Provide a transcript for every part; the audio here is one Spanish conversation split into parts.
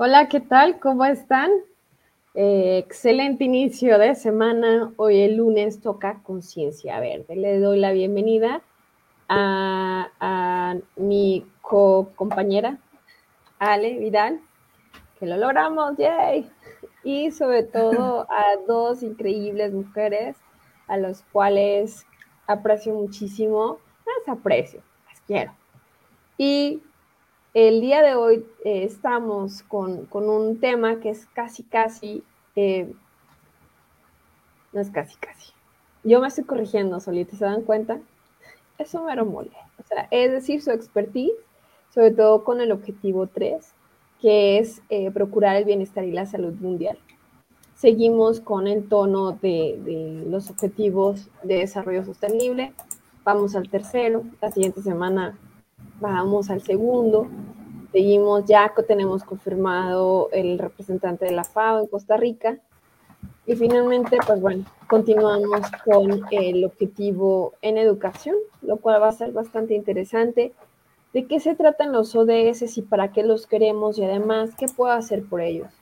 Hola, ¿qué tal? ¿Cómo están? Eh, excelente inicio de semana. Hoy el lunes toca Conciencia Verde. Le doy la bienvenida a, mi co-compañera, Ale Vidal, que lo logramos, yay. Y sobre todo a dos increíbles mujeres a los cuales aprecio muchísimo, las aprecio, las quiero. Y el día de hoy eh, estamos con, un tema que es casi, casi, eh, no es casi, casi. Yo me estoy corrigiendo solita, ¿se dan cuenta? Eso me mole. O sea, es decir, su expertise, sobre todo con el objetivo 3, que es eh, procurar el bienestar y la salud mundial. Seguimos con el tono de, de los objetivos de desarrollo sostenible. Vamos al tercero. La siguiente semana Vamos al segundo. Seguimos, ya tenemos confirmado el representante de la FAO en Costa Rica. Y finalmente, pues bueno, continuamos con el objetivo en educación, lo cual va a ser bastante interesante. ¿De qué se tratan los ODS y para qué los queremos y además qué puedo hacer por ellos?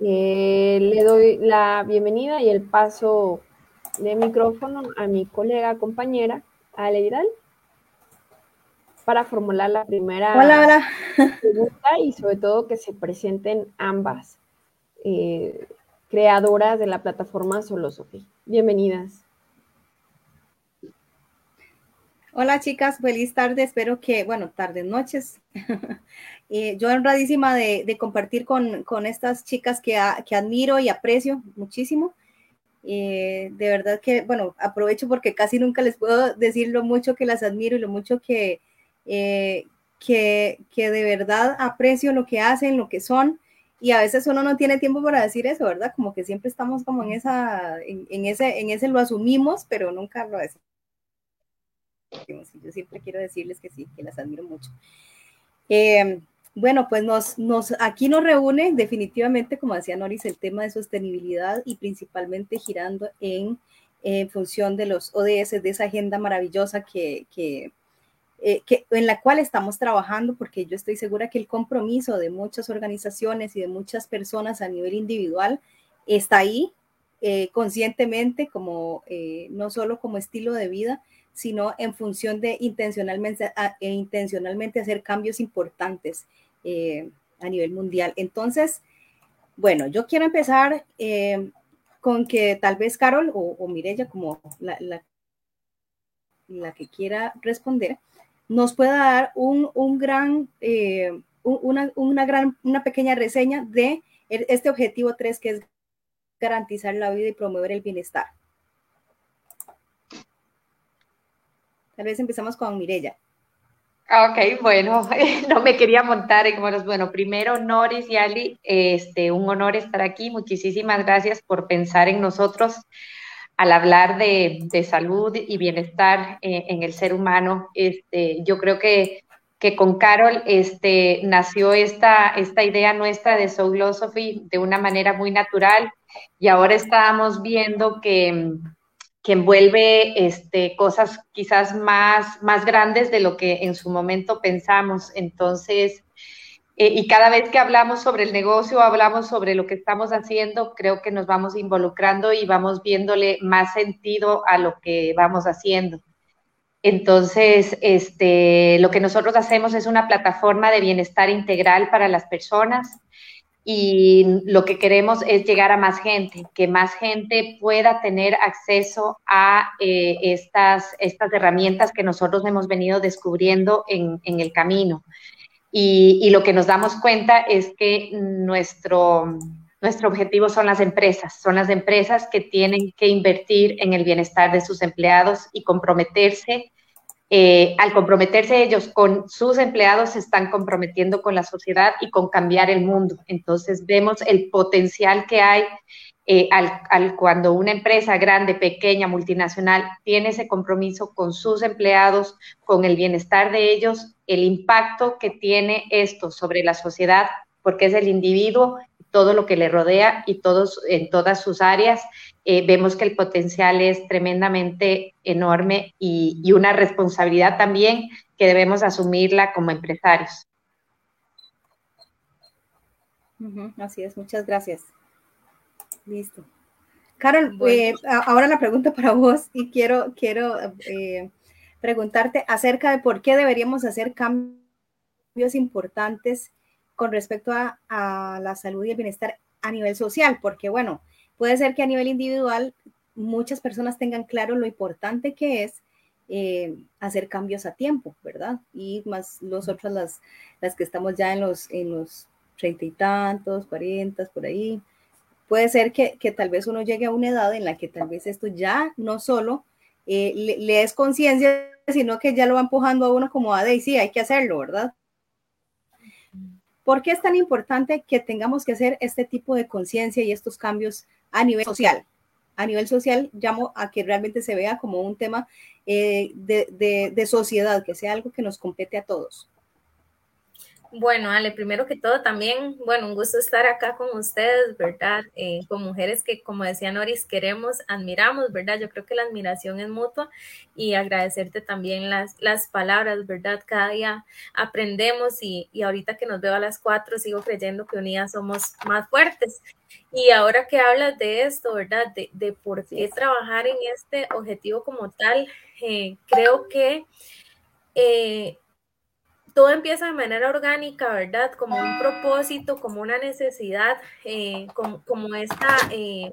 Eh, le doy la bienvenida y el paso de micrófono a mi colega, compañera, Ale Vidal para formular la primera pregunta y sobre todo que se presenten ambas eh, creadoras de la plataforma Solosophy. Bienvenidas. Hola chicas, feliz tarde, espero que, bueno, tardes, noches. eh, yo honradísima de, de compartir con, con, estas chicas que, que, admiro y aprecio muchísimo. Eh, de verdad que, bueno, aprovecho porque casi nunca les puedo decir lo mucho que las admiro y lo mucho que, eh, que, de verdad aprecio lo que hacen, lo que son, y a veces uno no tiene tiempo para decir eso, ¿verdad? Como que siempre estamos como en esa, en, ese, en ese lo asumimos, pero nunca lo decimos. Yo siempre quiero decirles que sí, que las admiro mucho. Eh, bueno, pues nos, nos, aquí nos reúne definitivamente, como decía Noris, el tema de sostenibilidad y principalmente girando en, función de los ODS, de esa agenda maravillosa que, que eh, que, en la cual estamos trabajando, porque yo estoy segura que el compromiso de muchas organizaciones y de muchas personas a nivel individual está ahí eh, conscientemente, como eh, no solo como estilo de vida, sino en función de intencionalmente, e intencionalmente hacer cambios importantes a nivel mundial. Entonces, bueno, yo quiero empezar con que tal vez Carol o, o Mirella, como la, la, la que quiera responder, nos pueda dar un, un gran, eh, una, una, gran, una pequeña reseña de este objetivo 3 que es garantizar la vida y promover el bienestar. Tal vez empezamos con Mirella. Ok, bueno, no me quería montar en. Bueno, primero, Noris y Ali, este, un honor estar aquí. Muchísimas gracias por pensar en nosotros al hablar de, de salud y bienestar eh, en el ser humano, este, yo creo que, que con Carol este, nació esta, esta idea nuestra de Soul Philosophy de una manera muy natural y ahora estábamos viendo que, que envuelve este, cosas quizás más, más grandes de lo que en su momento pensamos. Entonces, eh, y cada vez que hablamos sobre el negocio, hablamos sobre lo que estamos haciendo, creo que nos vamos involucrando y vamos viéndole más sentido a lo que vamos haciendo. Entonces, este, lo que nosotros hacemos es una plataforma de bienestar integral para las personas y lo que queremos es llegar a más gente, que más gente pueda tener acceso a eh, estas, estas herramientas que nosotros hemos venido descubriendo en, en el camino. Y, lo que nos damos cuenta es que nuestro, nuestro objetivo son las empresas, son las empresas que tienen que invertir en el bienestar de sus empleados y comprometerse. Eh, al comprometerse ellos con sus empleados, se están comprometiendo con la sociedad y con cambiar el mundo. Entonces vemos el potencial que hay eh, al, cuando una empresa grande, pequeña, multinacional tiene ese compromiso con sus empleados, con el bienestar de ellos, el impacto que tiene esto sobre la sociedad, porque es el individuo, todo lo que le rodea y todos en todas sus áreas, eh, vemos que el potencial es tremendamente enorme y, y una responsabilidad también que debemos asumirla como empresarios. así es, muchas gracias. Listo. Carol, eh, ahora la pregunta para vos y quiero, quiero eh, preguntarte acerca de por qué deberíamos hacer cambios importantes con respecto a, la salud y el bienestar a nivel social, porque bueno, puede ser que a nivel individual muchas personas tengan claro lo importante que es eh, hacer cambios a tiempo, ¿verdad? Y más nosotros las, las que estamos ya en los, en los treinta y tantos, cuarentas, por ahí, puede ser que, tal vez uno llegue a una edad en la que tal vez esto ya no solo eh, le, es conciencia, sino que ya lo va empujando a uno como a de sí, hay que hacerlo, ¿verdad? ¿Por qué es tan importante que tengamos que hacer este tipo de conciencia y estos cambios a nivel social? A nivel social llamo a que realmente se vea como un tema eh, de sociedad, que sea algo que nos compete a todos. Bueno, Ale, primero que todo también, bueno, un gusto estar acá con ustedes, ¿verdad? Eh, con mujeres que, como decía Noris, queremos, admiramos, ¿verdad? Yo creo que la admiración es mutua y agradecerte también las, las palabras, ¿verdad? Cada día aprendemos y, y ahorita que nos veo a las cuatro sigo creyendo que unidas somos más fuertes. Y ahora que hablas de esto, ¿verdad? De, de por qué trabajar en este objetivo como tal, eh, creo que... Eh, todo empieza de manera orgánica, ¿verdad? Como un propósito, como una necesidad, eh, como, esta eh,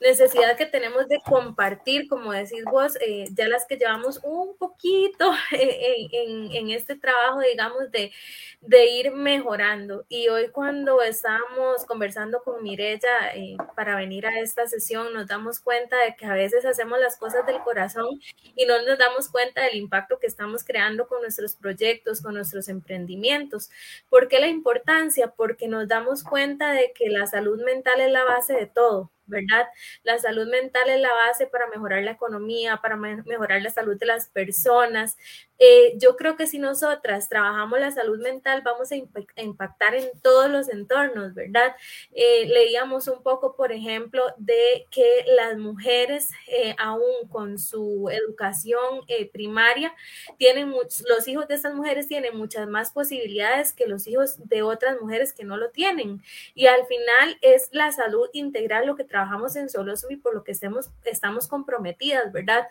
necesidad que tenemos de compartir, como decís vos, eh, ya las que llevamos un poquito en, en, este trabajo, digamos, de, de, ir mejorando. Y hoy cuando estábamos conversando con Mirella eh, para venir a esta sesión, nos damos cuenta de que a veces hacemos las cosas del corazón y no nos damos cuenta del impacto que estamos creando con nuestros proyectos, con nuestros emprendimientos. ¿Por qué la importancia? Porque nos damos cuenta de que la salud mental es la base de todo. ¿Verdad? La salud mental es la base para mejorar la economía, para mejorar la salud de las personas, eh, yo creo que si nosotras trabajamos la salud mental, vamos a, impactar en todos los entornos, ¿verdad? Eh, leíamos un poco, por ejemplo, de que las mujeres, eh, aún con su educación primaria, tienen los hijos de estas mujeres tienen muchas más posibilidades que los hijos de otras mujeres que no lo tienen. Y al final es la salud integral lo que trabajamos en Soloso y por lo que estamos comprometidas, ¿verdad?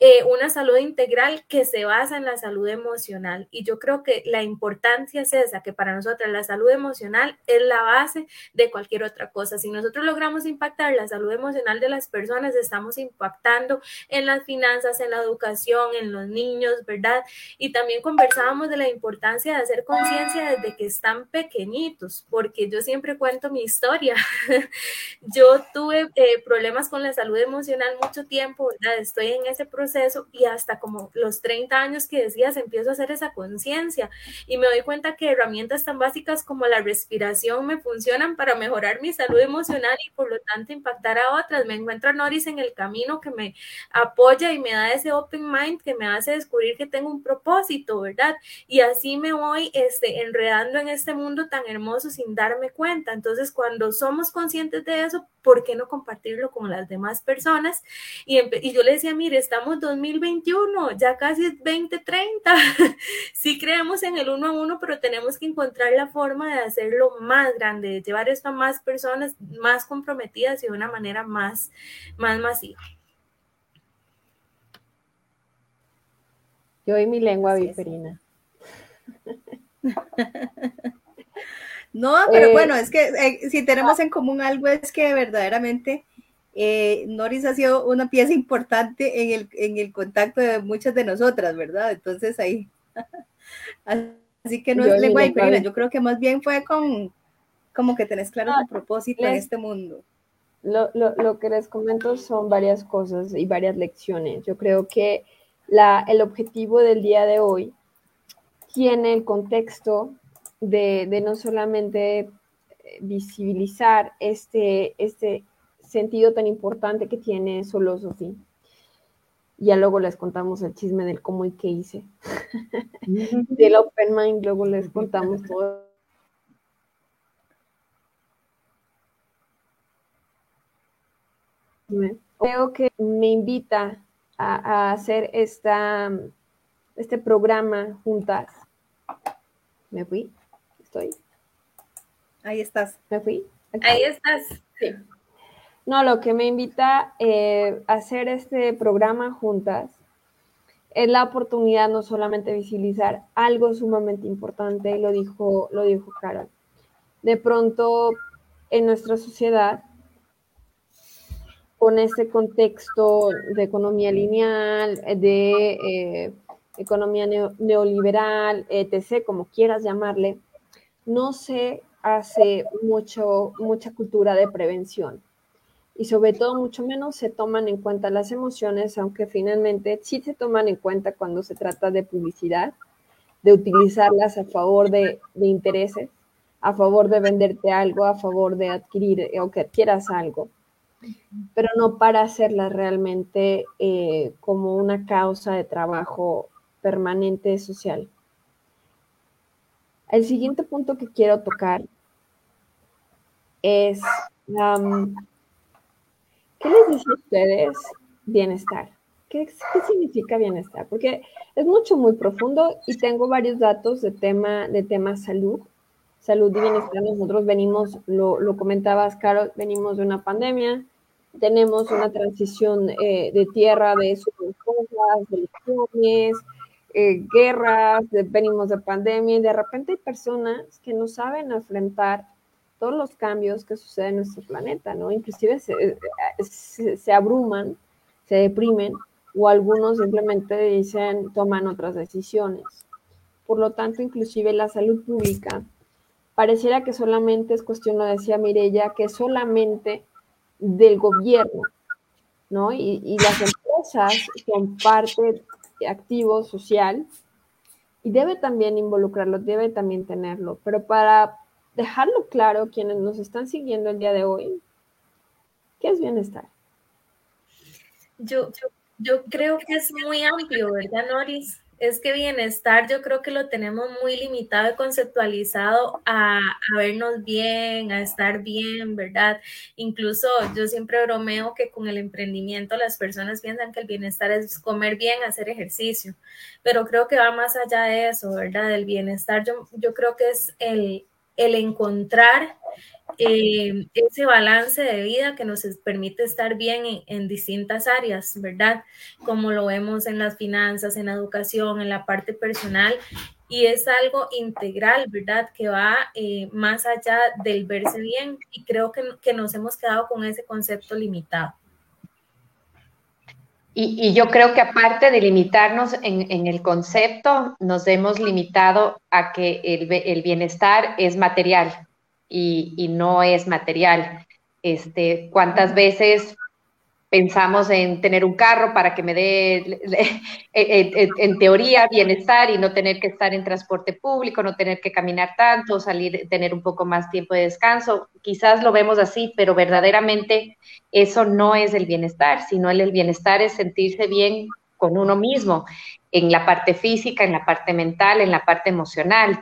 Eh, una salud integral que se basa en la salud emocional. Y yo creo que la importancia es esa, que para nosotros la salud emocional es la base de cualquier otra cosa. Si nosotros logramos impactar la salud emocional de las personas, estamos impactando en las finanzas, en la educación, en los niños, ¿verdad? Y también conversábamos de la importancia de hacer conciencia desde que están pequeñitos, porque yo siempre cuento mi historia. yo tuve eh, problemas con la salud emocional mucho tiempo, ¿verdad? Estoy en ese proceso y hasta como los 30 años que decías empiezo a hacer esa conciencia y me doy cuenta que herramientas tan básicas como la respiración me funcionan para mejorar mi salud emocional y por lo tanto impactar a otras. Me encuentro a Noris en el camino que me apoya y me da ese open mind que me hace descubrir que tengo un propósito, ¿verdad? Y así me voy este, enredando en este mundo tan hermoso sin darme cuenta. Entonces, cuando somos conscientes de eso, ¿por qué no compartirlo con las demás personas? Y, y yo le decía, mire, estamos 2021, ya casi 2030. sí creemos en el uno a uno, pero tenemos que encontrar la forma de hacerlo más grande, de llevar esto a más personas más comprometidas y de una manera más, más masiva. Yo y mi lengua viperina. No, pero eh, bueno, es que eh, si tenemos en común algo es que verdaderamente eh, Noris ha sido una pieza importante en el, en el contacto de muchas de nosotras, ¿verdad? Entonces ahí. Así que no es lengua de yo creo que más bien fue con como que tenés claro tu propósito en este mundo. Lo, lo, lo, que les comento son varias cosas y varias lecciones. Yo creo que la, el objetivo del día de hoy tiene el contexto de, de no solamente eh, visibilizar este, este, sentido tan importante que tiene solo Sofía. Ya luego les contamos el chisme del cómo y qué hice. del Open Mind, luego les contamos todo. Creo que me invita a, hacer esta, este programa juntas. ¿Me fui? ¿Estoy? Ahí estás. ¿Me fui? Ahí estás. Sí. No, lo que me invita eh, a hacer este programa juntas es la oportunidad no solamente visibilizar algo sumamente importante, y lo dijo, lo dijo Carol. De pronto, en nuestra sociedad, con este contexto de economía lineal, de eh, economía neoliberal, etc., como quieras llamarle, no se hace mucho, mucha cultura de prevención y sobre todo mucho menos se toman en cuenta las emociones, aunque finalmente sí se toman en cuenta cuando se trata de publicidad, de utilizarlas a favor de, intereses, a favor de venderte algo, a favor de adquirir eh, o que adquieras algo, pero no para hacerlas realmente eh, como una causa de trabajo permanente social. El siguiente punto que quiero tocar es ¿Qué les dice a ustedes bienestar? ¿Qué, significa bienestar? Porque es mucho, muy profundo y tengo varios datos de tema, de tema salud. Salud y bienestar. Nosotros venimos, lo, lo comentabas, Carol, venimos de una pandemia, tenemos una transición eh, de tierra de cosas, de eh, guerras, venimos de pandemia y de repente hay personas que no saben enfrentar todos los cambios que suceden en nuestro planeta, ¿no? Inclusive se, abruman, se deprimen o algunos simplemente dicen, toman otras decisiones. Por lo tanto, inclusive la salud pública pareciera que solamente es cuestión, lo decía Mirella, que solamente del gobierno, ¿no? Y, y las empresas son parte activo social y debe también involucrarlo, debe también tenerlo, pero para dejarlo claro quienes nos están siguiendo el día de hoy, ¿qué es bienestar? Yo, yo, creo que es muy amplio, ¿verdad, Noris? Es que bienestar yo creo que lo tenemos muy limitado y conceptualizado a, vernos bien, a estar bien, ¿verdad? Incluso yo siempre bromeo que con el emprendimiento las personas piensan que el bienestar es comer bien, hacer ejercicio, pero creo que va más allá de eso, ¿verdad? Del bienestar yo, yo creo que es el, el encontrar eh, ese balance de vida que nos permite estar bien en, distintas áreas, ¿verdad? Como lo vemos en las finanzas, en la educación, en la parte personal. Y es algo integral, ¿verdad? Que va eh, más allá del verse bien. Y creo que, que nos hemos quedado con ese concepto limitado. Y, yo creo que aparte de limitarnos en, el concepto, nos hemos limitado a que el, bienestar es material y, y, no es material. Este, ¿Cuántas veces pensamos en tener un carro para que me dé, en teoría, bienestar y no tener que estar en transporte público, no tener que caminar tanto, salir, tener un poco más tiempo de descanso. Quizás lo vemos así, pero verdaderamente eso no es el bienestar, sino el, bienestar es sentirse bien con uno mismo, en la parte física, en la parte mental, en la parte emocional.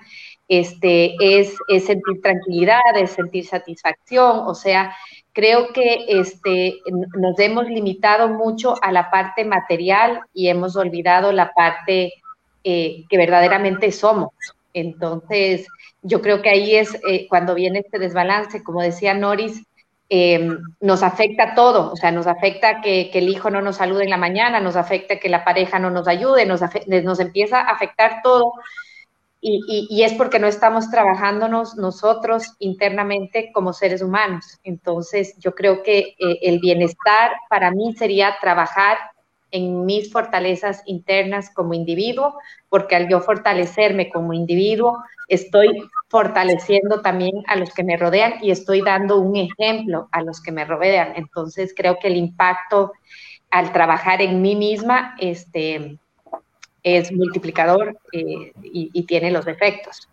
Este, es, es sentir tranquilidad, es sentir satisfacción, o sea, creo que este, nos hemos limitado mucho a la parte material y hemos olvidado la parte eh, que verdaderamente somos. Entonces, yo creo que ahí es eh, cuando viene este desbalance, como decía Noris, em, nos afecta todo, o sea, nos afecta que, el hijo no nos salude en la mañana, nos afecta que la pareja no nos ayude, nos, nos empieza a afectar todo y, es porque no estamos trabajándonos nosotros internamente como seres humanos. Entonces, yo creo que eh, el bienestar para mí sería trabajar en mis fortalezas internas como individuo, porque al yo fortalecerme como individuo, estoy fortaleciendo también a los que me rodean y estoy dando un ejemplo a los que me rodean. Entonces, creo que el impacto al trabajar en mí misma, este, es multiplicador eh, y, tiene los efectos.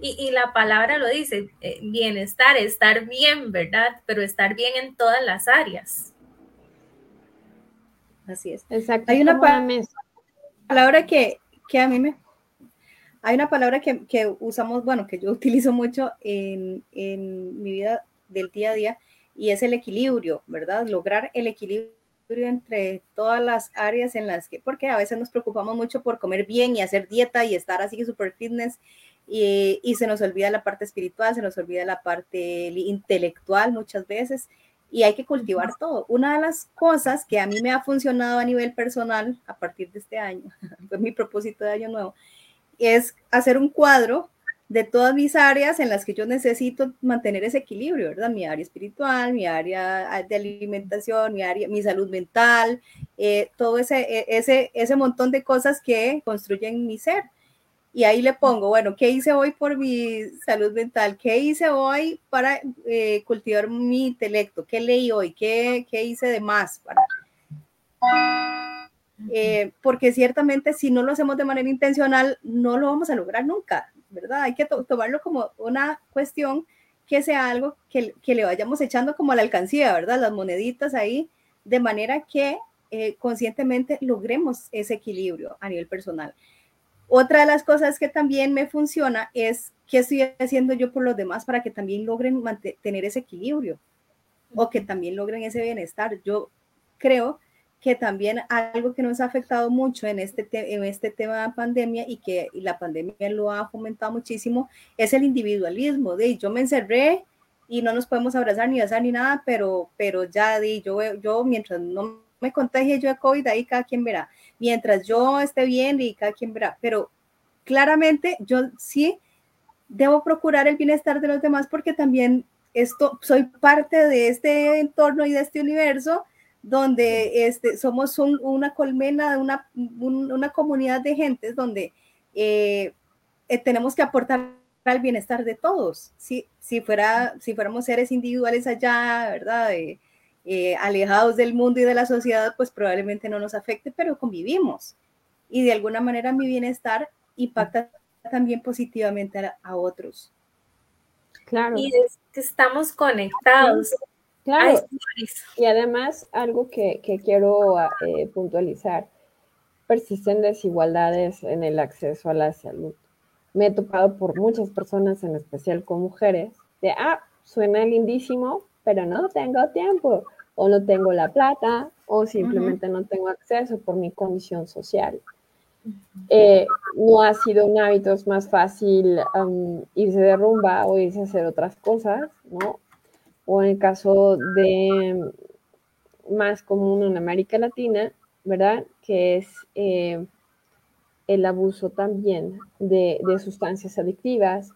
Y, la palabra lo dice, eh, bienestar, estar bien, ¿verdad? Pero estar bien en todas las áreas. Así es. Exacto. Hay una palabra que, que a mí me... Hay una palabra que, que, usamos, bueno, que yo utilizo mucho en, en mi vida del día a día y es el equilibrio, ¿verdad? Lograr el equilibrio entre todas las áreas en las que, porque a veces nos preocupamos mucho por comer bien y hacer dieta y estar así super fitness y, y, se nos olvida la parte espiritual, se nos olvida la parte intelectual muchas veces y hay que cultivar todo. Una de las cosas que a mí me ha funcionado a nivel personal a partir de este año, fue mi propósito de año nuevo, es hacer un cuadro de todas mis áreas en las que yo necesito mantener ese equilibrio, ¿verdad? Mi área espiritual, mi área de alimentación, mi área, mi salud mental, eh, todo ese, e, ese, ese montón de cosas que construyen mi ser. Y ahí le pongo, bueno, ¿qué hice hoy por mi salud mental? ¿Qué hice hoy para eh, cultivar mi intelecto? ¿Qué leí hoy? ¿Qué, qué hice de más? Para... Eh, porque ciertamente si no lo hacemos de manera intencional, no lo vamos a lograr nunca, ¿verdad? Hay que tomarlo como una cuestión que sea algo que, que, le vayamos echando como a la alcancía, ¿verdad? Las moneditas ahí, de manera que eh, conscientemente logremos ese equilibrio a nivel personal. Otra de las cosas que también me funciona es qué estoy haciendo yo por los demás para que también logren mantener ese equilibrio o que también logren ese bienestar. Yo creo que también algo que nos ha afectado mucho en este, en este tema de pandemia y que la pandemia lo ha fomentado muchísimo es el individualismo. De yo me encerré y no nos podemos abrazar ni besar ni nada, pero, pero ya yo, yo mientras no me contagie yo de COVID, ahí cada quien verá. Mientras yo esté bien y cada quien verá. Pero claramente yo sí debo procurar el bienestar de los demás porque también esto, soy parte de este entorno y de este universo donde este, somos una colmena, una, una comunidad de gentes donde eh, eh, tenemos que aportar al bienestar de todos. Si, si, fuera, si fuéramos seres individuales allá, ¿verdad? Eh, alejados del mundo y de la sociedad, pues probablemente no nos afecte, pero convivimos. Y de alguna manera mi bienestar impacta también positivamente a, a otros. Claro. Y es que estamos conectados. Claro. y además, algo que, quiero eh, puntualizar, persisten desigualdades en el acceso a la salud. Me he topado por muchas personas, en especial con mujeres, de, ah, suena lindísimo, pero no tengo tiempo, o no tengo la plata, o simplemente no tengo acceso por mi condición social. Eh, no ha sido un hábito, es más fácil irse de rumba o irse a hacer otras cosas, ¿no? O en el caso de más común en América Latina, ¿verdad? Que es eh, el abuso también de, sustancias adictivas,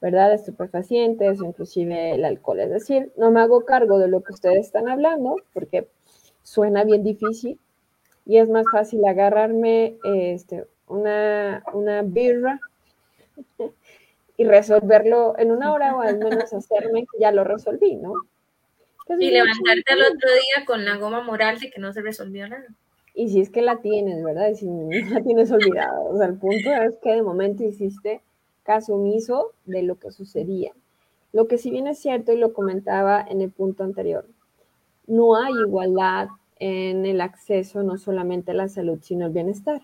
¿verdad? Estupefacientes inclusive el alcohol. Es decir, no me hago cargo de lo que ustedes están hablando porque suena bien difícil y es más fácil agarrarme este, una, una birra y resolverlo en una hora o al menos hacerme que ya lo resolví, ¿no? y levantarte al otro día con la goma moral de que no se resolvió nada. Y si es que la tienes, ¿verdad? Y si no la tienes olvidada. O sea, el punto es que de momento hiciste caso omiso de lo que sucedía. Lo que si bien es cierto, y lo comentaba en el punto anterior, no hay igualdad en el acceso no solamente a la salud, sino al bienestar.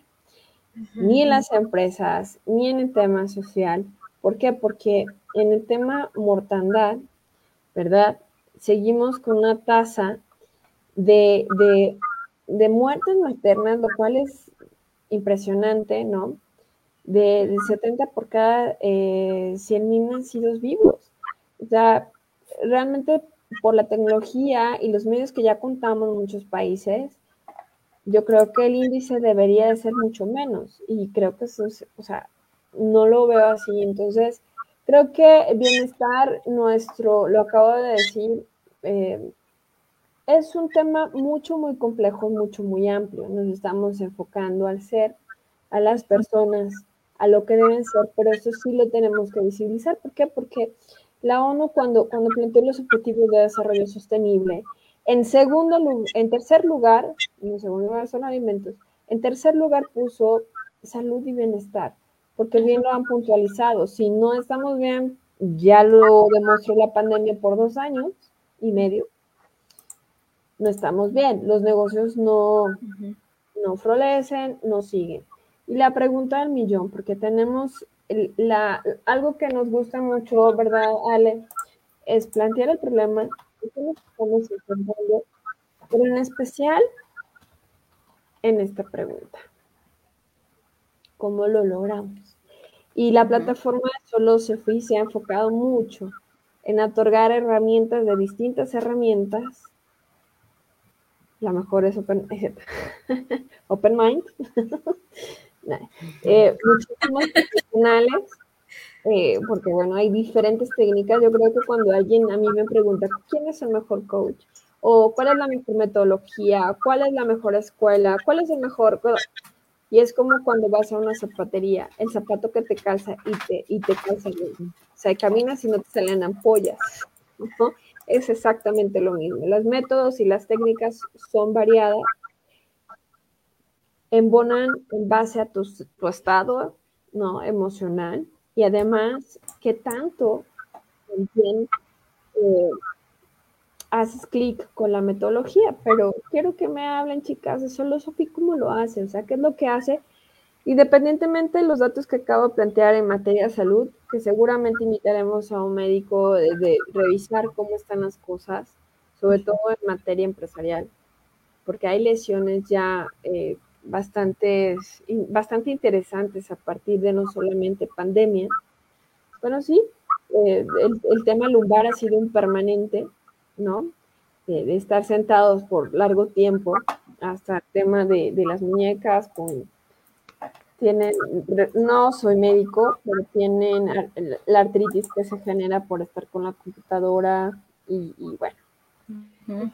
Ni en las empresas, ni en el tema social, ¿Por qué? Porque en el tema mortandad, ¿verdad? Seguimos con una tasa de, muertes maternas, lo cual es impresionante, ¿no? De, 70 por cada eh, 100 mil nacidos vivos. O sea, realmente por la tecnología y los medios que ya contamos en muchos países, yo creo que el índice debería de ser mucho menos. Y creo que eso es, o sea, no lo veo así. Entonces, creo que bienestar nuestro, lo acabo de decir, eh, es un tema mucho, muy complejo, mucho, muy amplio. Nos estamos enfocando al ser, a las personas, a lo que deben ser, pero eso sí lo tenemos que visibilizar. ¿Por qué? Porque la ONU cuando, cuando planteó los objetivos de desarrollo sostenible, en segundo en tercer lugar, en segundo lugar son alimentos, en tercer lugar puso salud y bienestar porque bien lo han puntualizado. Si no estamos bien, ya lo demostró la pandemia por dos años y medio, no estamos bien. Los negocios no, no florecen, no siguen. Y la pregunta del millón, porque tenemos la, algo que nos gusta mucho, ¿verdad, Ale? Es plantear el problema pero en especial en esta pregunta. ¿Cómo lo logramos? Y la plataforma de Sophie se ha enfocado mucho en otorgar herramientas de distintas herramientas. La mejor es Open, open Mind. eh, muchísimos profesionales, eh, porque bueno, hay diferentes técnicas. Yo creo que cuando alguien a mí me pregunta quién es el mejor coach, o cuál es la mejor metodología, cuál es la mejor escuela, cuál es el mejor... Y es como cuando vas a una zapatería, el zapato que te calza y te, y te calza bien. O sea, caminas y no te salen ampollas. Es exactamente lo mismo. Los métodos y las técnicas son variadas, embonan en base a tu, estado ¿no? emocional y además que tanto también eh, haces clic con la metodología, pero quiero que me hablen, chicas, de solo Sofía, cómo lo hace, o sea, qué es lo que hace, independientemente de los datos que acabo de plantear en materia de salud, que seguramente invitaremos a un médico de, revisar cómo están las cosas, sobre todo en materia empresarial, porque hay lesiones ya eh, bastante interesantes a partir de no solamente pandemia. Bueno, sí, eh, el, el tema lumbar ha sido un permanente, ¿no? De, estar sentados por largo tiempo, hasta el tema de, las muñecas, con, tienen, no soy médico, pero tienen la artritis que se genera por estar con la computadora y, bueno.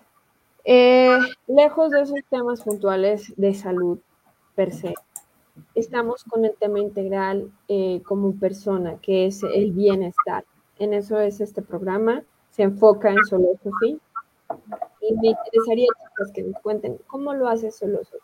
Eh, lejos de esos temas puntuales de salud per se, estamos con el tema integral eh, como persona, que es el bienestar. En eso es este programa se enfoca en Solosophy. Y me interesaría, que nos cuenten cómo lo hace Solosophy.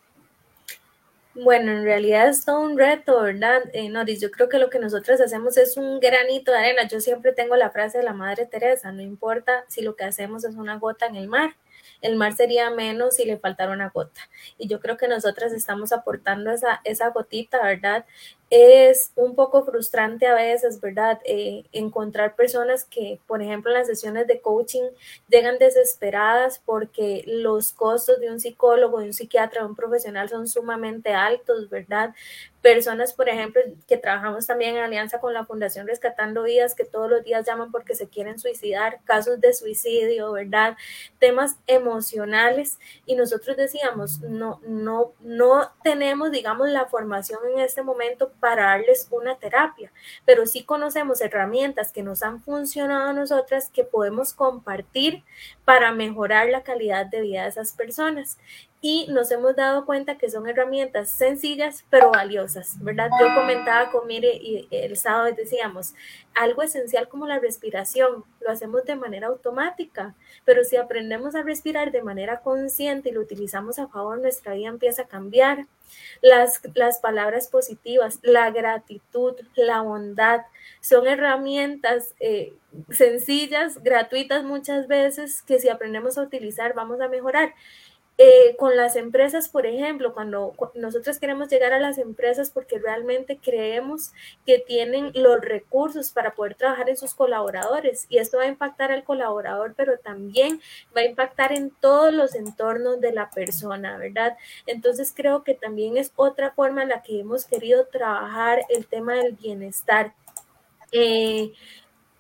Bueno, en realidad es todo un reto, ¿verdad? Eh, Noris, yo creo que lo que nosotros hacemos es un granito de arena. Yo siempre tengo la frase de la Madre Teresa, no importa si lo que hacemos es una gota en el mar, el mar sería menos si le faltara una gota. Y yo creo que nosotras estamos aportando esa, esa gotita, ¿verdad? es un poco frustrante a veces, ¿verdad? Eh, encontrar personas que, por ejemplo, en las sesiones de coaching llegan desesperadas porque los costos de un psicólogo, de un psiquiatra, de un profesional son sumamente altos, ¿verdad? Personas, por ejemplo, que trabajamos también en alianza con la Fundación Rescatando Vidas, que todos los días llaman porque se quieren suicidar, casos de suicidio, ¿verdad? Temas emocionales. Y nosotros decíamos, no, no, no tenemos, digamos, la formación en este momento para darles una terapia, pero sí conocemos herramientas que nos han funcionado a nosotras que podemos compartir para mejorar la calidad de vida de esas personas y nos hemos dado cuenta que son herramientas sencillas pero valiosas, ¿verdad? Yo comentaba con Mire y el sábado decíamos, algo esencial como la respiración, lo hacemos de manera automática, pero si aprendemos a respirar de manera consciente y lo utilizamos a favor, nuestra vida empieza a cambiar. Las, las palabras positivas, la gratitud, la bondad, son herramientas eh, sencillas, gratuitas muchas veces, que si aprendemos a utilizar vamos a mejorar. Eh, con las empresas, por ejemplo, cuando nosotros queremos llegar a las empresas porque realmente creemos que tienen los recursos para poder trabajar en sus colaboradores y esto va a impactar al colaborador, pero también va a impactar en todos los entornos de la persona, ¿verdad? Entonces creo que también es otra forma en la que hemos querido trabajar el tema del bienestar. Eh,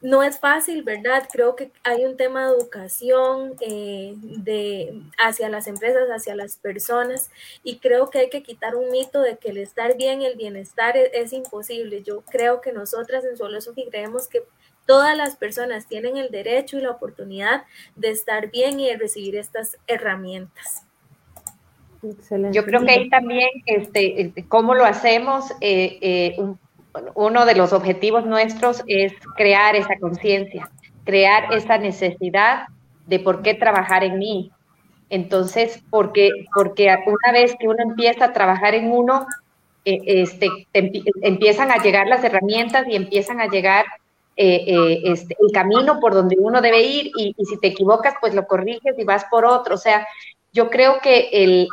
no es fácil, ¿verdad? Creo que hay un tema de educación eh, de, hacia las empresas, hacia las personas, y creo que hay que quitar un mito de que el estar bien, el bienestar es, imposible. Yo creo que nosotras en Solosofi creemos que todas las personas tienen el derecho y la oportunidad de estar bien y de recibir estas herramientas. Excelente. Yo creo que ahí también, este, este cómo lo hacemos, eh, eh, un uno de los objetivos nuestros es crear esa conciencia, crear esa necesidad de por qué trabajar en mí. Entonces, porque, porque una vez que uno empieza a trabajar en uno, eh, este, empiezan a llegar las herramientas y empiezan a llegar eh, eh, este, el camino por donde uno debe ir y, y, si te equivocas, pues lo corriges y vas por otro. O sea, yo creo que el,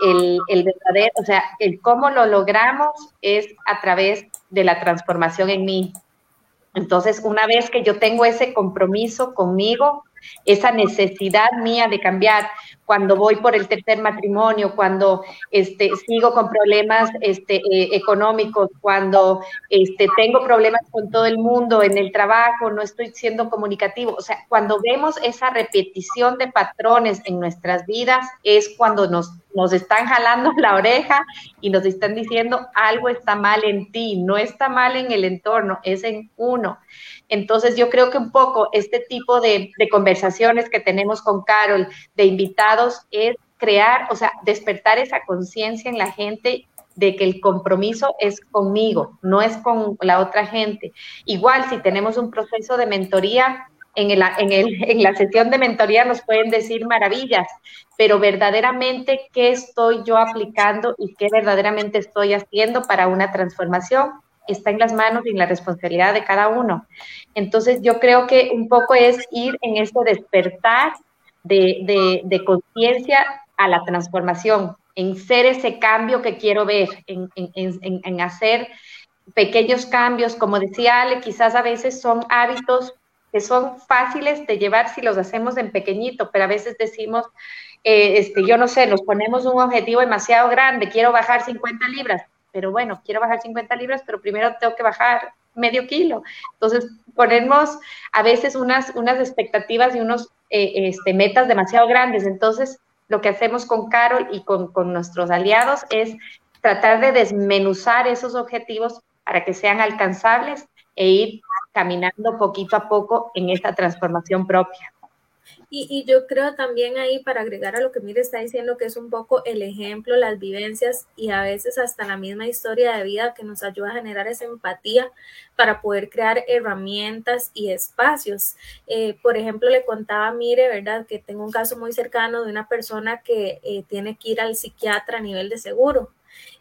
el, verdadero, o sea, el cómo lo logramos es a través de la transformación en mí. Entonces, una vez que yo tengo ese compromiso conmigo, esa necesidad mía de cambiar, cuando voy por el tercer matrimonio, cuando este, sigo con problemas este, eh, económicos, cuando este, tengo problemas con todo el mundo en el trabajo, no estoy siendo comunicativo. O sea, cuando vemos esa repetición de patrones en nuestras vidas, es cuando nos, nos están jalando la oreja y nos están diciendo algo está mal en ti, no está mal en el entorno, es en uno. Entonces yo creo que un poco este tipo de, conversaciones que tenemos con Carol, de invitados, es crear, o sea, despertar esa conciencia en la gente de que el compromiso es conmigo, no es con la otra gente. Igual, si tenemos un proceso de mentoría, en, el, en, la sesión de mentoría nos pueden decir maravillas, pero verdaderamente, ¿qué estoy yo aplicando y qué verdaderamente estoy haciendo para una transformación? Está en las manos y en la responsabilidad de cada uno. Entonces yo creo que un poco es ir en este despertar de, de, conciencia a la transformación, en ser ese cambio que quiero ver, en, en, en, hacer pequeños cambios, como decía Ale, quizás a veces son hábitos que son fáciles de llevar si los hacemos en pequeñito, pero a veces decimos, eh, este, yo no sé, nos ponemos un objetivo demasiado grande, quiero bajar 50 libras, pero bueno, quiero bajar 50 libras, pero primero tengo que bajar medio kilo. Entonces, ponemos a veces unas, unas expectativas y unos eh, este, metas demasiado grandes. Entonces, lo que hacemos con Carol y con, con nuestros aliados es tratar de desmenuzar esos objetivos para que sean alcanzables e ir caminando poquito a poco en esta transformación propia. Y, yo creo también ahí, para agregar a lo que Mire está diciendo, que es un poco el ejemplo, las vivencias y a veces hasta la misma historia de vida que nos ayuda a generar esa empatía para poder crear herramientas y espacios. Eh, por ejemplo, le contaba Mire, ¿verdad? Que tengo un caso muy cercano de una persona que eh, tiene que ir al psiquiatra a nivel de seguro.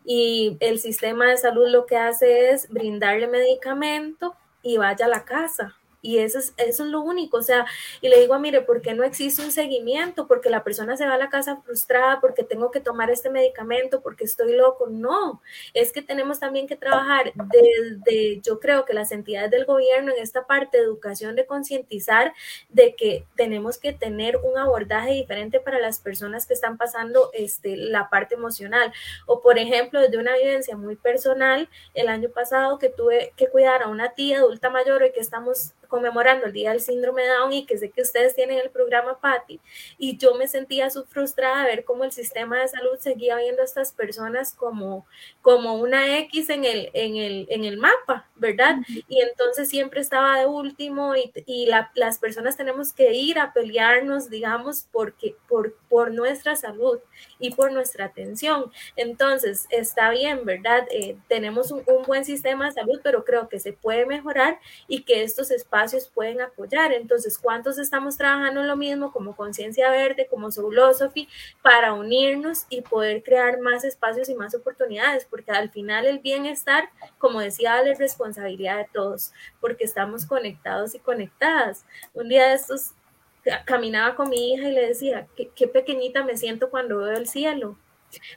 Y el sistema de salud lo que hace es brindarle medicamento y vaya a la casa y eso es, eso es lo único, o sea, y le digo, mire, ¿por qué no existe un seguimiento? Porque la persona se va a la casa frustrada, porque tengo que tomar este medicamento, porque estoy loco. No, es que tenemos también que trabajar desde, yo creo que las entidades del gobierno en esta parte de educación, de concientizar de que tenemos que tener un abordaje diferente para las personas que están pasando este, la parte emocional. O por ejemplo, desde una vivencia muy personal, el año pasado que tuve que cuidar a una tía adulta mayor y que estamos conmemorando el Día del Síndrome de Down y que sé que ustedes tienen el programa PATI, y yo me sentía su frustrada de ver cómo el sistema de salud seguía viendo a estas personas como, como una X en el, en el, en el mapa, ¿verdad? Y entonces siempre estaba de último y, y las personas tenemos que ir a pelearnos, digamos, porque, por, por nuestra salud y por nuestra atención. Entonces, está bien, ¿verdad? Eh, tenemos un, un buen sistema de salud, pero creo que se puede mejorar y que estos espacios pueden apoyar. Entonces, ¿cuántos estamos trabajando en lo mismo como Conciencia Verde, como Soulosophy, para unirnos y poder crear más espacios y más oportunidades? Porque al final el bienestar, como decía, es responsabilidad de todos, porque estamos conectados y conectadas. Un día de estos caminaba con mi hija y le decía, qué, pequeñita me siento cuando veo el cielo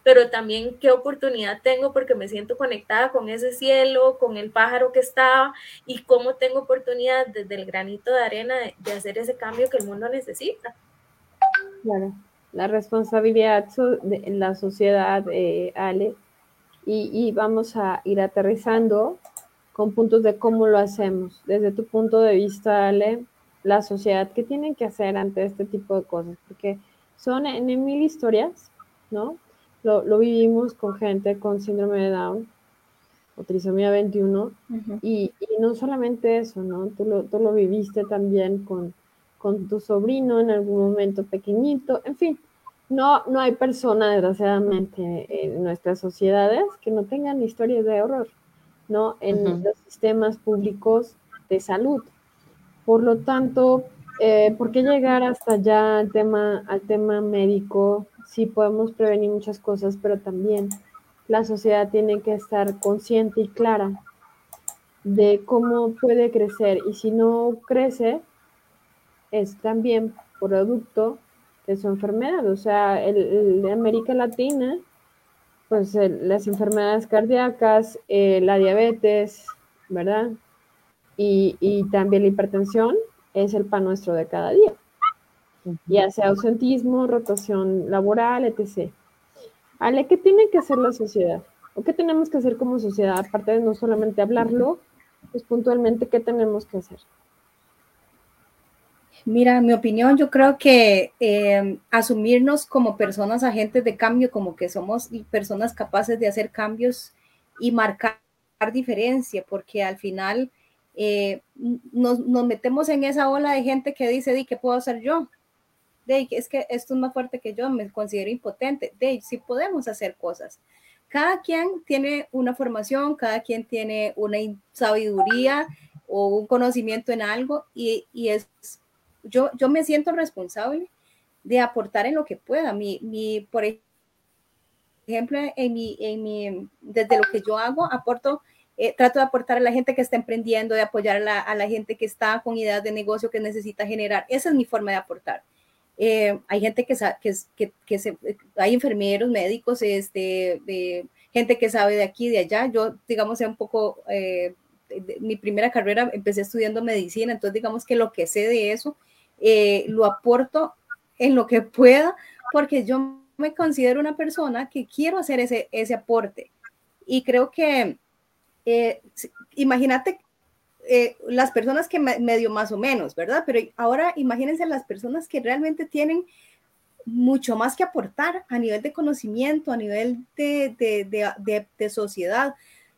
pero también qué oportunidad tengo porque me siento conectada con ese cielo, con el pájaro que estaba y cómo tengo oportunidad desde el granito de arena de, hacer ese cambio que el mundo necesita. Claro, la responsabilidad de la sociedad, eh, Ale, y vamos a ir aterrizando con puntos de cómo lo hacemos. Desde tu punto de vista, Ale, la sociedad, ¿qué tienen que hacer ante este tipo de cosas? Porque son en mil historias, ¿no? lo, vivimos con gente con síndrome de Down o trisomía 21 y, no solamente eso, ¿no? Tú lo, tú lo viviste también con, con tu sobrino en algún momento pequeñito, en fin, no, no hay persona, desgraciadamente, en nuestras sociedades que no tengan historias de horror, ¿no? En los sistemas públicos de salud. Por lo tanto, eh, ¿por qué llegar hasta allá al tema, al tema médico sí podemos prevenir muchas cosas, pero también la sociedad tiene que estar consciente y clara de cómo puede crecer y si no crece es también producto de su enfermedad. O sea, el, de América Latina, pues las enfermedades cardíacas, eh, la diabetes, ¿verdad? Y, y también la hipertensión es el pan nuestro de cada día. ya sea ausentismo, rotación laboral, etc. Ale, ¿qué tiene que hacer la sociedad? ¿O qué tenemos que hacer como sociedad? Aparte de no solamente hablarlo, pues puntualmente, ¿qué tenemos que hacer? Mira, mi opinión, yo creo que eh, asumirnos como personas agentes de cambio, como que somos personas capaces de hacer cambios y marcar diferencia, porque al final eh, nos, metemos en esa ola de gente que dice, di, ¿qué puedo hacer yo? De, es que esto es más fuerte que yo, me considero impotente. De, sí podemos hacer cosas. Cada quien tiene una formación, cada quien tiene una sabiduría o un conocimiento en algo y es, yo, yo me siento responsable de aportar en lo que pueda. Mi, mi, por ejemplo, en mi, en mi, desde lo que yo hago, aporto eh, trato de aportar a la gente que está emprendiendo, de apoyar a la, gente que está con ideas de negocio que necesita generar. Esa es mi forma de aportar. Eh, hay gente que, que, que, se, hay enfermeros, médicos, este, de, gente que sabe de aquí, de allá. Yo, digamos, un poco, eh, mi primera carrera empecé estudiando medicina, entonces digamos que lo que sé de eso lo aporto en lo que pueda, porque yo me considero una persona que quiero hacer ese, ese aporte. Y creo que eh, imagínate eh, las personas que medio más o menos, ¿verdad? Pero ahora imagínense las personas que realmente tienen mucho más que aportar a nivel de conocimiento, a nivel de, de, de, sociedad.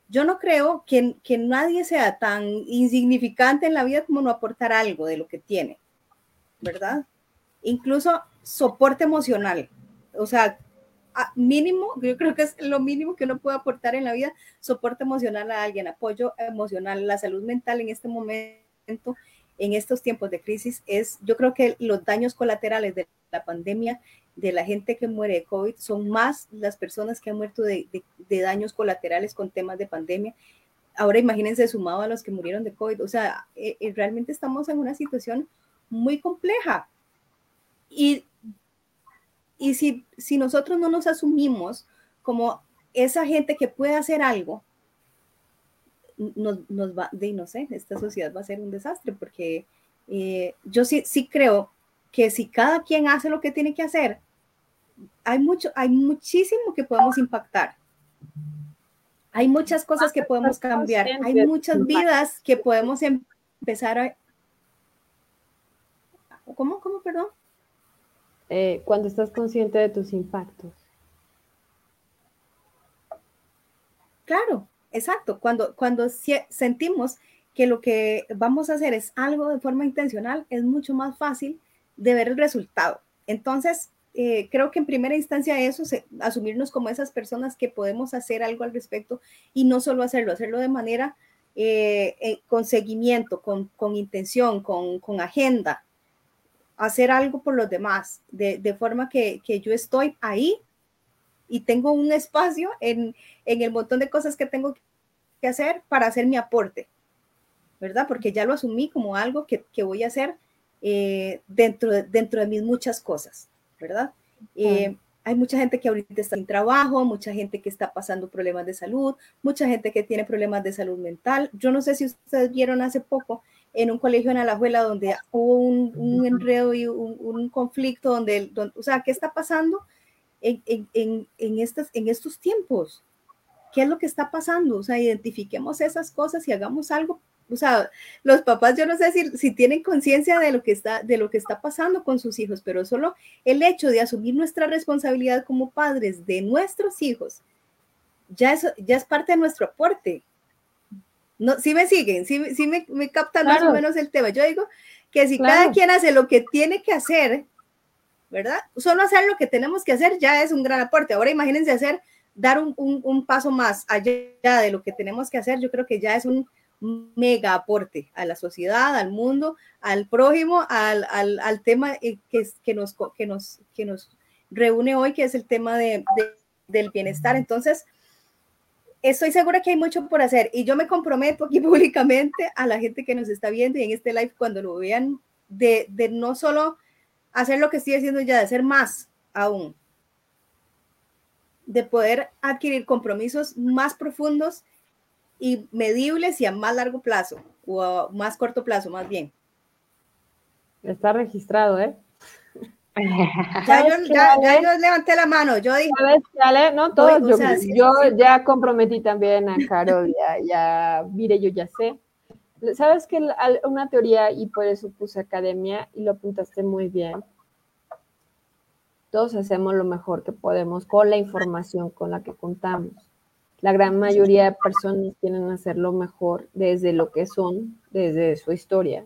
Yo no creo que, que, nadie sea tan insignificante en la vida como no aportar algo de lo que tiene, ¿verdad? Incluso soporte emocional. O sea, mínimo, yo creo que es lo mínimo que uno puede aportar en la vida, soporte emocional a alguien, apoyo emocional, la salud mental en este momento, en estos tiempos de crisis, es, yo creo que los daños colaterales de la pandemia, de la gente que muere de COVID, son más las personas que han muerto de, daños colaterales con temas de pandemia. Ahora imagínense sumado a los que murieron de COVID. O sea, eh, eh, realmente estamos en una situación muy compleja. Y y si, si nosotros no nos asumimos como esa gente que puede hacer algo, nos, nos va, de no sé, esta sociedad va a ser un desastre porque eh, yo sí, sí creo que si cada quien hace lo que tiene que hacer, hay mucho, hay muchísimo que podemos impactar. Hay muchas cosas que podemos cambiar, hay muchas vidas que podemos empezar a... ¿Cómo? ¿Cómo? Perdón. Eh, cuando estás consciente de tus impactos. Claro, exacto. Cuando, cuando sentimos que lo que vamos a hacer es algo de forma intencional, es mucho más fácil de ver el resultado. Entonces, eh, creo que en primera instancia eso, asumirnos como esas personas que podemos hacer algo al respecto y no solo hacerlo, hacerlo de manera eh, con seguimiento, con, con intención, con, con, agenda, hacer algo por los demás, de, forma que, yo estoy ahí y tengo un espacio en, el montón de cosas que tengo que hacer para hacer mi aporte, ¿verdad? Porque ya lo asumí como algo que, voy a hacer eh, dentro, de, dentro de mis muchas cosas, ¿verdad? Eh, hay mucha gente que ahorita está sin trabajo, mucha gente que está pasando problemas de salud, mucha gente que tiene problemas de salud mental. Yo no sé si ustedes vieron hace poco en un colegio en Alajuela donde hubo un, enredo y un, conflicto, donde, o sea, ¿qué está pasando en, en, en, estas, en estos tiempos? ¿Qué es lo que está pasando? O sea, identifiquemos esas cosas y hagamos algo. O sea, los papás, yo no sé si, si tienen conciencia de, lo que está, de lo que está pasando con sus hijos, pero solo el hecho de asumir nuestra responsabilidad como padres de nuestros hijos, ya es, ya es parte de nuestro aporte. No, si me siguen, si, me, me, captan más o menos el tema. Yo digo que si cada quien hace lo que tiene que hacer, ¿verdad? Solo hacer lo que tenemos que hacer ya es un gran aporte. Ahora imagínense hacer, dar un, un, paso más allá de lo que tenemos que hacer, yo creo que ya es un mega aporte a la sociedad, al mundo, al prójimo, al, al, al tema eh, que, que, nos, que, nos, que nos reúne hoy, que es el tema de, del bienestar. Entonces, estoy segura que hay mucho por hacer y yo me comprometo aquí públicamente a la gente que nos está viendo y en este live cuando lo vean de, no solo hacer lo que estoy haciendo ya, de hacer más aún, de poder adquirir compromisos más profundos y medibles y a más largo plazo o a más corto plazo más bien. Está registrado, ¿eh? Ya yo, ya, ya yo, levanté la mano, yo dije. ¿Sabes qué, No, todo. yo, yo ya comprometí también a Carol, ya, ya, mire, yo ya sé. ¿Sabes que Una teoría, y por eso puse academia, y lo apuntaste muy bien. Todos hacemos lo mejor que podemos con la información con la que contamos. La gran mayoría de personas quieren hacerlo mejor desde lo que son, desde su historia,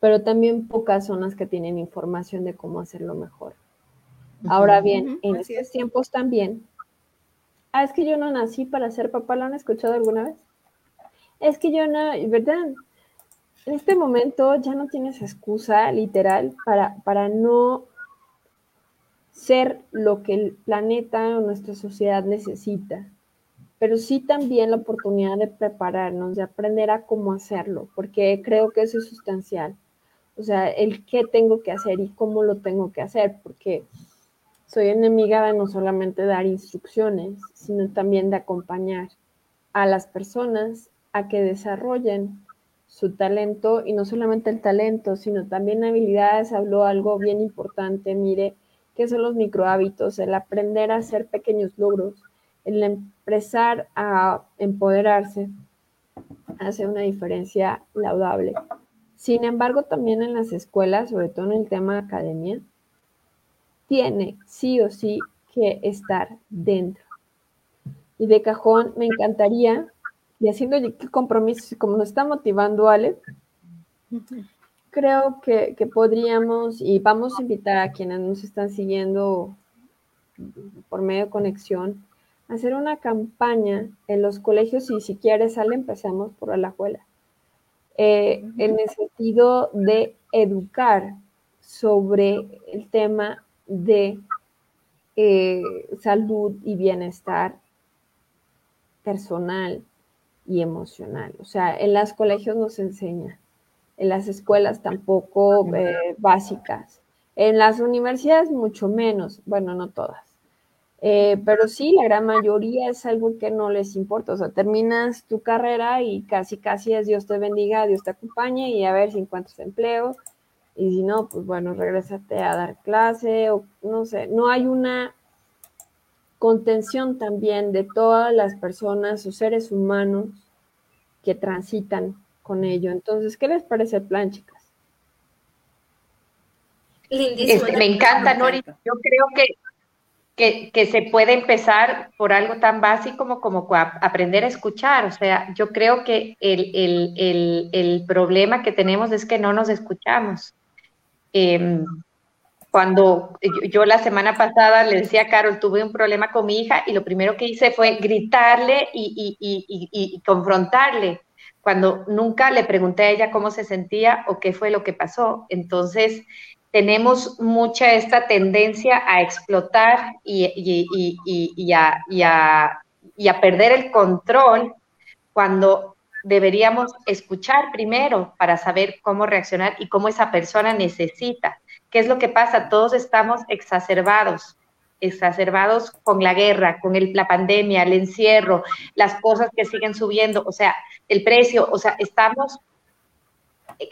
pero también pocas son las que tienen información de cómo hacerlo mejor. Ahora bien, en estos tiempos también, ah, es que yo no nací para ser papá, ¿lo han escuchado alguna vez? Es que yo no, ¿verdad? En este momento ya no tienes excusa literal para, para no ser lo que el planeta o nuestra sociedad necesita pero sí también la oportunidad de prepararnos, de aprender a cómo hacerlo, porque creo que eso es sustancial. O sea, el qué tengo que hacer y cómo lo tengo que hacer, porque soy enemiga de no solamente dar instrucciones, sino también de acompañar a las personas a que desarrollen su talento y no solamente el talento, sino también habilidades. Habló algo bien importante, mire, que son los microhábitos, el aprender a hacer pequeños logros, el empezar a empoderarse hace una diferencia laudable. Sin embargo, también en las escuelas, sobre todo en el tema de academia, tiene sí o sí que estar dentro. Y de cajón me encantaría, y haciendo el compromiso, como nos está motivando Ale, creo que, podríamos, y vamos a invitar a quienes nos están siguiendo por medio de conexión, hacer una campaña en los colegios y si quieres sale, empezamos por la escuela. Eh, en el sentido de educar sobre el tema de eh, salud y bienestar personal y emocional. O sea, en los colegios nos enseña, en las escuelas tampoco eh, básicas, en las universidades mucho menos, bueno, no todas. Eh, pero sí, la gran mayoría es algo que no les importa. O sea, terminas tu carrera y casi, casi es Dios te bendiga, Dios te acompañe y a ver si encuentras empleo. Y si no, pues bueno, regrésate a dar clase o no sé. No hay una contención también de todas las personas o seres humanos que transitan con ello. Entonces, ¿qué les parece el plan, chicas? Este, me encanta, Nori. Yo creo que que, se puede empezar por algo tan básico como, como aprender a escuchar. O sea, yo creo que el, problema que tenemos es que no nos escuchamos. Em, cuando yo, la semana pasada le decía a Carol, tuve un problema con mi hija y lo primero que hice fue gritarle y, y confrontarle, cuando nunca le pregunté a ella cómo se sentía o qué fue lo que pasó. Entonces, tenemos mucha esta tendencia a explotar y, a, perder el control cuando deberíamos escuchar primero para saber cómo reaccionar y cómo esa persona necesita. ¿Qué es lo que pasa? Todos estamos exacerbados, exacerbados con la guerra, con la pandemia, el encierro, las cosas que siguen subiendo, o sea, el precio, o sea, estamos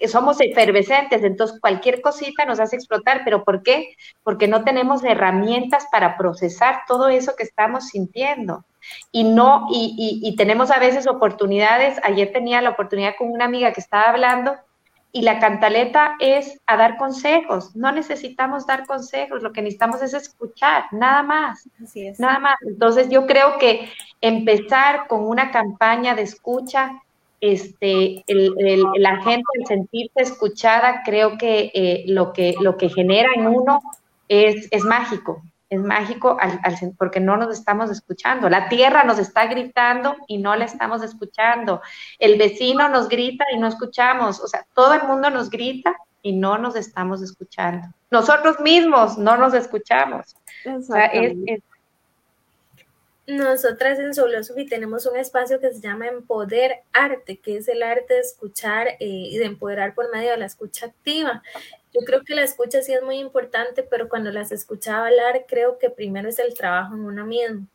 somos efervescentes, entonces cualquier cosita nos hace explotar, pero ¿por qué? Porque no tenemos herramientas para procesar todo eso que estamos sintiendo. Y no, y, y, tenemos a veces oportunidades. Ayer tenía la oportunidad con una amiga que estaba hablando y la cantaleta es a dar consejos. No necesitamos dar consejos, lo que necesitamos es escuchar, nada más. Así es. Nada más. Entonces yo creo que empezar con una campaña de escucha este, el, la gente, al sentirse escuchada, creo que, eh, lo que lo que genera en uno es, es mágico, es mágico porque no nos estamos escuchando. La tierra nos está gritando y no la estamos escuchando. El vecino nos grita y no escuchamos. O sea, todo el mundo nos grita y no nos estamos escuchando. Nosotros mismos no nos escuchamos. O es, nosotras en Solosufi tenemos un espacio que se llama Empoder Arte, que es el arte de escuchar eh, y de empoderar por medio de la escucha activa. Yo creo que la escucha sí es muy importante, pero cuando las escuchaba hablar, creo que primero es el trabajo en uno mismo.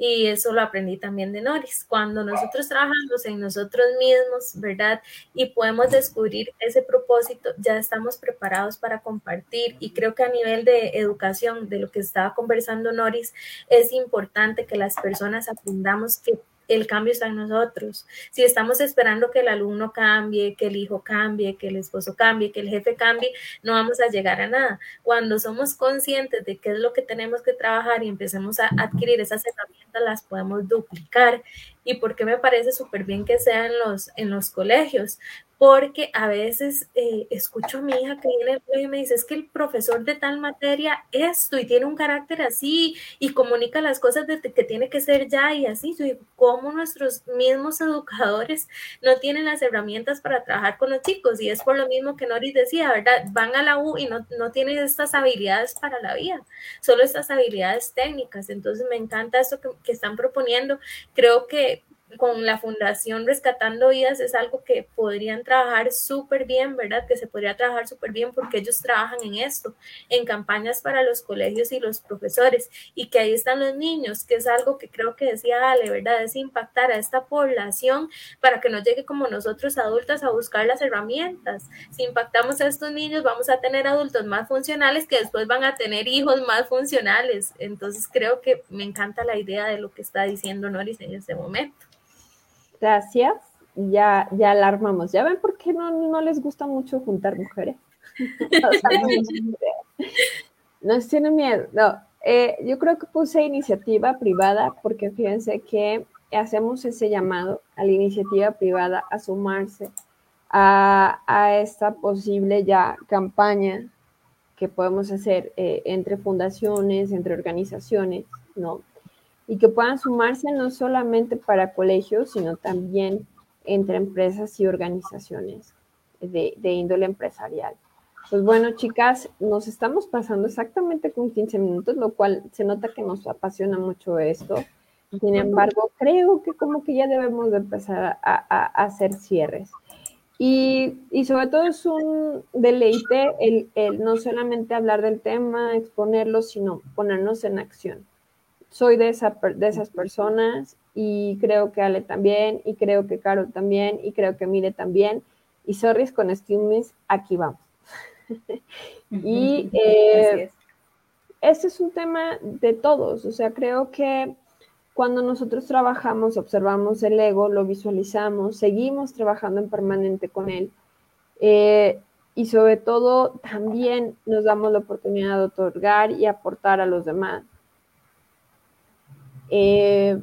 Y eso lo aprendí también de Noris. Cuando nosotros trabajamos en nosotros mismos, ¿verdad? Y podemos descubrir ese propósito, ya estamos preparados para compartir y creo que a nivel de educación, de lo que estaba conversando Noris, es importante que las personas aprendamos que el cambio está en nosotros. Si estamos esperando que el alumno cambie, que el hijo cambie, que el esposo cambie, que el jefe cambie, no vamos a llegar a nada. Cuando somos conscientes de qué es lo que tenemos que trabajar y empecemos a adquirir esas herramientas, las podemos duplicar. ¿Y por qué me parece súper bien que sean los, en los colegios? porque a veces eh, escucho a mi hija que viene y me dice, es que el profesor de tal materia esto y tiene un carácter así y comunica las cosas de que tiene que ser ya y así. Digo, ¿cómo nuestros mismos educadores no tienen las herramientas para trabajar con los chicos? Y es por lo mismo que Noris decía, ¿verdad? Van a la U y no, no tienen estas habilidades para la vida, solo estas habilidades técnicas. Entonces me encanta esto que, que están proponiendo. Creo que con la Fundación Rescatando Vidas es algo que podrían trabajar súper bien, ¿verdad? Que se podría trabajar súper bien porque ellos trabajan en esto, en campañas para los colegios y los profesores, y que ahí están los niños, que es algo que creo que decía Ale, ¿verdad? Es impactar a esta población para que no llegue como nosotros adultos a buscar las herramientas. Si impactamos a estos niños, vamos a tener adultos más funcionales que después van a tener hijos más funcionales. Entonces creo que me encanta la idea de lo que está diciendo Noris en este momento. Gracias. Ya, ya alarmamos. ¿Ya ven por qué no, no les gusta mucho juntar mujeres? no tienen miedo. No, eh, yo creo que puse iniciativa privada porque fíjense que hacemos ese llamado a la iniciativa privada a sumarse a, a esta posible ya campaña que podemos hacer eh, entre fundaciones, entre organizaciones, ¿no? Y que puedan sumarse no solamente para colegios, sino también entre empresas y organizaciones de, índole empresarial. Pues bueno, chicas, nos estamos pasando exactamente con 15 minutos, lo cual se nota que nos apasiona mucho esto. Sin embargo, creo que como que ya debemos de empezar a, hacer cierres. Y, sobre todo es un deleite el, el no solamente hablar del tema, exponerlo, sino ponernos en acción soy de, esa, de esas personas y creo que Ale también, y creo que Caro también, y creo que Mire también. Y Sorris con Stumis, aquí vamos. y eh, este es un tema de todos, o sea, creo que cuando nosotros trabajamos, observamos el ego, lo visualizamos, seguimos trabajando en permanente con él. Eh, y sobre todo también nos damos la oportunidad de otorgar y aportar a los demás eh,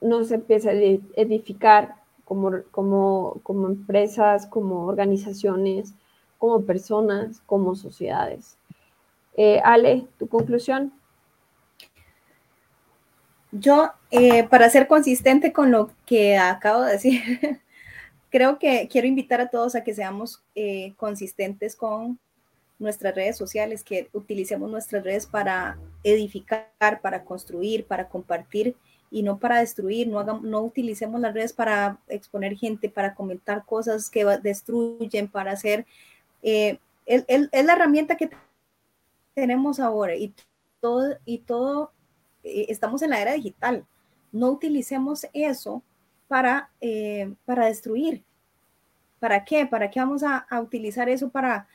nos empieza a edificar como, como, como empresas, como organizaciones, como personas, como sociedades. Eh, Ale, tu conclusión. Yo, eh, para ser consistente con lo que acabo de decir, creo que quiero invitar a todos a que seamos eh, consistentes con nuestras redes sociales, que utilicemos nuestras redes para edificar, para construir, para compartir y no para destruir, no, no utilicemos las redes para exponer gente, para comentar cosas que destruyen, para hacer... Eh, es, la herramienta que tenemos ahora y todo, y todo eh, estamos en la era digital. No utilicemos eso para, eh, para destruir. ¿Para qué? ¿Para qué vamos a, utilizar eso para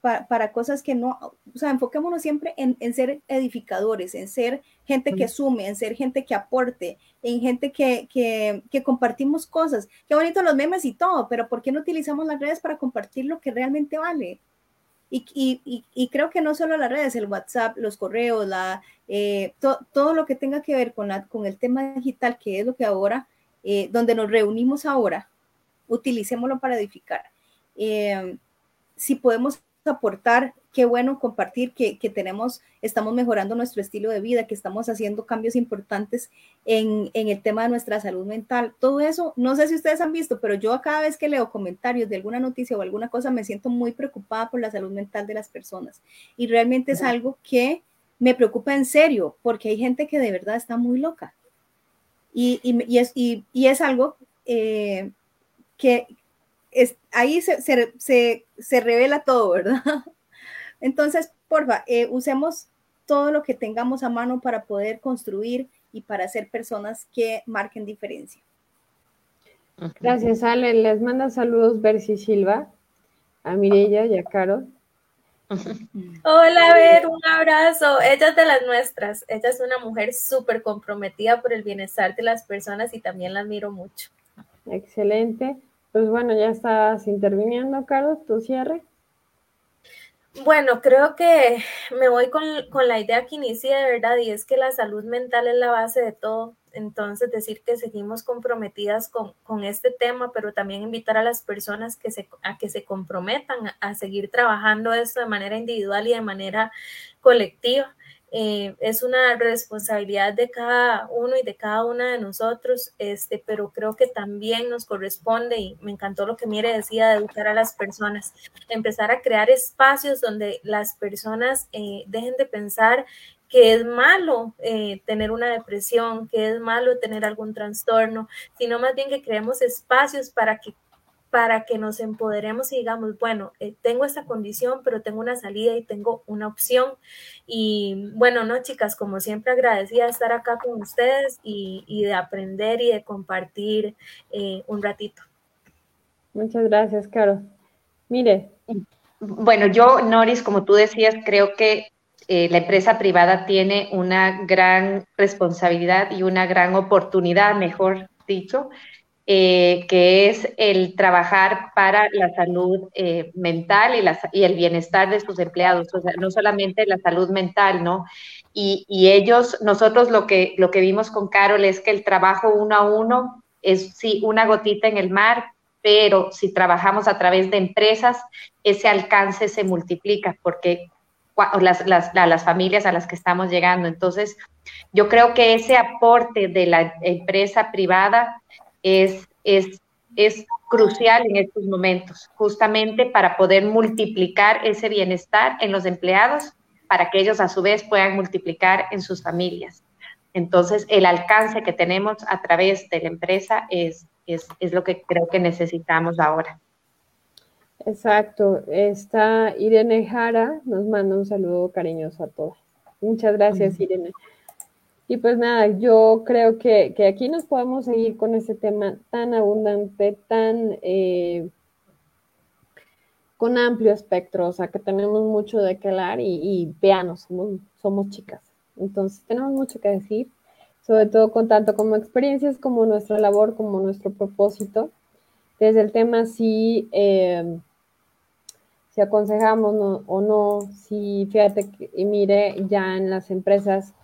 para, cosas que no, o sea, enfoquémonos siempre en, ser edificadores, en ser gente que sume, en ser gente que aporte, en gente que, que, compartimos cosas. Qué bonito los memes y todo, pero ¿por qué no utilizamos las redes para compartir lo que realmente vale? Y, creo que no solo las redes, el WhatsApp, los correos, la, eh, todo lo que tenga que ver con, la, con el tema digital, que es lo que ahora, eh, donde nos reunimos ahora, utilicémoslo para edificar. Eh, si podemos aportar, qué bueno compartir que, tenemos, estamos mejorando nuestro estilo de vida, que estamos haciendo cambios importantes en, el tema de nuestra salud mental. Todo eso, no sé si ustedes han visto, pero yo cada vez que leo comentarios de alguna noticia o alguna cosa, me siento muy preocupada por la salud mental de las personas. Y realmente es algo que me preocupa en serio, porque hay gente que de verdad está muy loca. Y, es, y, es, algo eh, que, ahí se, revela todo, ¿verdad? Entonces, porfa, eh, usemos todo lo que tengamos a mano para poder construir y para ser personas que marquen diferencia. Gracias, Ale. Les manda saludos Bercy Silva, a Mirella y a Caro. Hola, Ver, un abrazo. Ella es de las nuestras. Ella es una mujer súper comprometida por el bienestar de las personas y también la admiro mucho. Excelente. Pues bueno, ya estás interviniendo, Caro, tu cierre. Bueno, creo que me voy con, la idea que inicié de verdad y es que la salud mental es la base de todo. Entonces, decir que seguimos comprometidas con, con este tema, pero también invitar a las personas que se, a que se comprometan a seguir trabajando esto de manera individual y de manera colectiva. Eh, es una responsabilidad de cada uno y de cada una de nosotros, este, pero creo que también nos corresponde, y me encantó lo que Mire decía, de educar a las personas, empezar a crear espacios donde las personas eh, dejen de pensar que es malo eh, tener una depresión, que es malo tener algún trastorno, sino más bien que creemos espacios para que para que nos empoderemos y digamos, bueno, eh, tengo esta condición, pero tengo una salida y tengo una opción. Y bueno, no, chicas, como siempre agradecida de estar acá con ustedes y, de aprender y de compartir eh, un ratito. Muchas gracias, Caro. Mire. Bueno, yo, Noris, como tú decías, creo que eh, la empresa privada tiene una gran responsabilidad y una gran oportunidad, mejor dicho, eh, que es el trabajar para la salud eh, mental y, y, el bienestar de sus empleados, o sea, no solamente la salud mental, ¿no? Y, y, ellos, nosotros lo que, lo que vimos con Carol es que el trabajo uno a uno es sí una gotita en el mar, pero si trabajamos a través de empresas, ese alcance se multiplica porque las, las, las familias a las que estamos llegando. Entonces, yo creo que ese aporte de la empresa privada es, es, es crucial en estos momentos, justamente para poder multiplicar ese bienestar en los empleados, para que ellos a su vez puedan multiplicar en sus familias. Entonces, el alcance que tenemos a través de la empresa es, es, es lo que creo que necesitamos ahora. Exacto. Está Irene Jara, nos manda un saludo cariñoso a todas. Muchas gracias, Irene. Y pues nada, yo creo que, aquí nos podemos seguir con este tema tan abundante, tan eh, con amplio espectro, o sea que tenemos mucho de qué hablar y, y veanos, somos, chicas. Entonces tenemos mucho que decir, sobre todo con tanto como experiencias, como nuestra labor, como nuestro propósito. Desde el tema si, eh, si aconsejamos o no, si fíjate que, y mire, ya en las empresas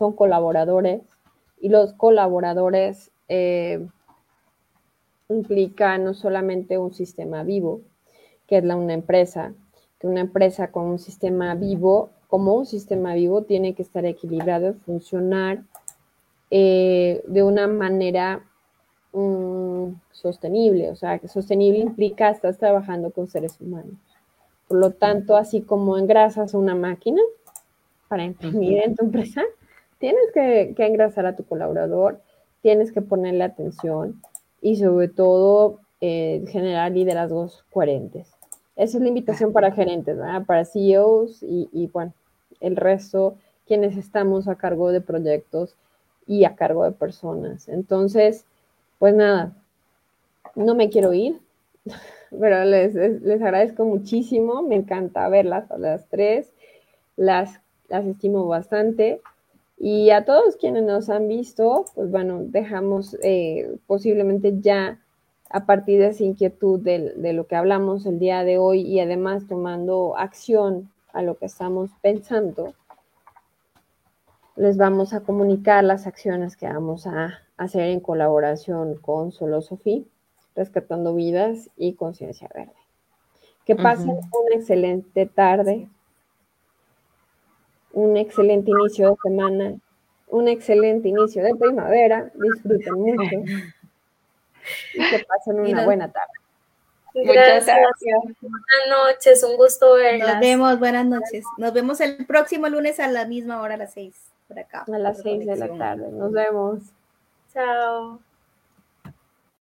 son colaboradores y los colaboradores eh, implican no solamente un sistema vivo, que es la, una empresa, que una empresa con un sistema vivo, como un sistema vivo, tiene que estar equilibrado, funcionar eh, de una manera mm, sostenible. O sea, que sostenible implica estás trabajando con seres humanos. Por lo tanto, así como engrasas una máquina para imprimir en tu empresa, tienes que, engrasar a tu colaborador, tienes que ponerle atención y sobre todo eh, generar liderazgos coherentes. Esa es la invitación para gerentes, para CEOs y, bueno, el resto, quienes estamos a cargo de proyectos y a cargo de personas. Entonces, pues nada, no me quiero ir, pero les, les agradezco muchísimo, me encanta verlas a las tres, las, las estimo bastante. Y a todos quienes nos han visto, pues bueno, dejamos eh, posiblemente ya a partir de esa inquietud de, de, lo que hablamos el día de hoy y además tomando acción a lo que estamos pensando, les vamos a comunicar las acciones que vamos a hacer en colaboración con Solo Sofía, Rescatando Vidas y Conciencia Verde. Que pasen una excelente tarde, un excelente inicio de semana, un excelente inicio de primavera, disfruten mucho y que pasen una buena tarde. Muchas gracias. Buenas noches, un gusto verlas. Nos vemos, buenas noches. Nos vemos el próximo lunes a la misma hora, a las seis, por acá. A las seis de la tarde. Nos vemos. Chao.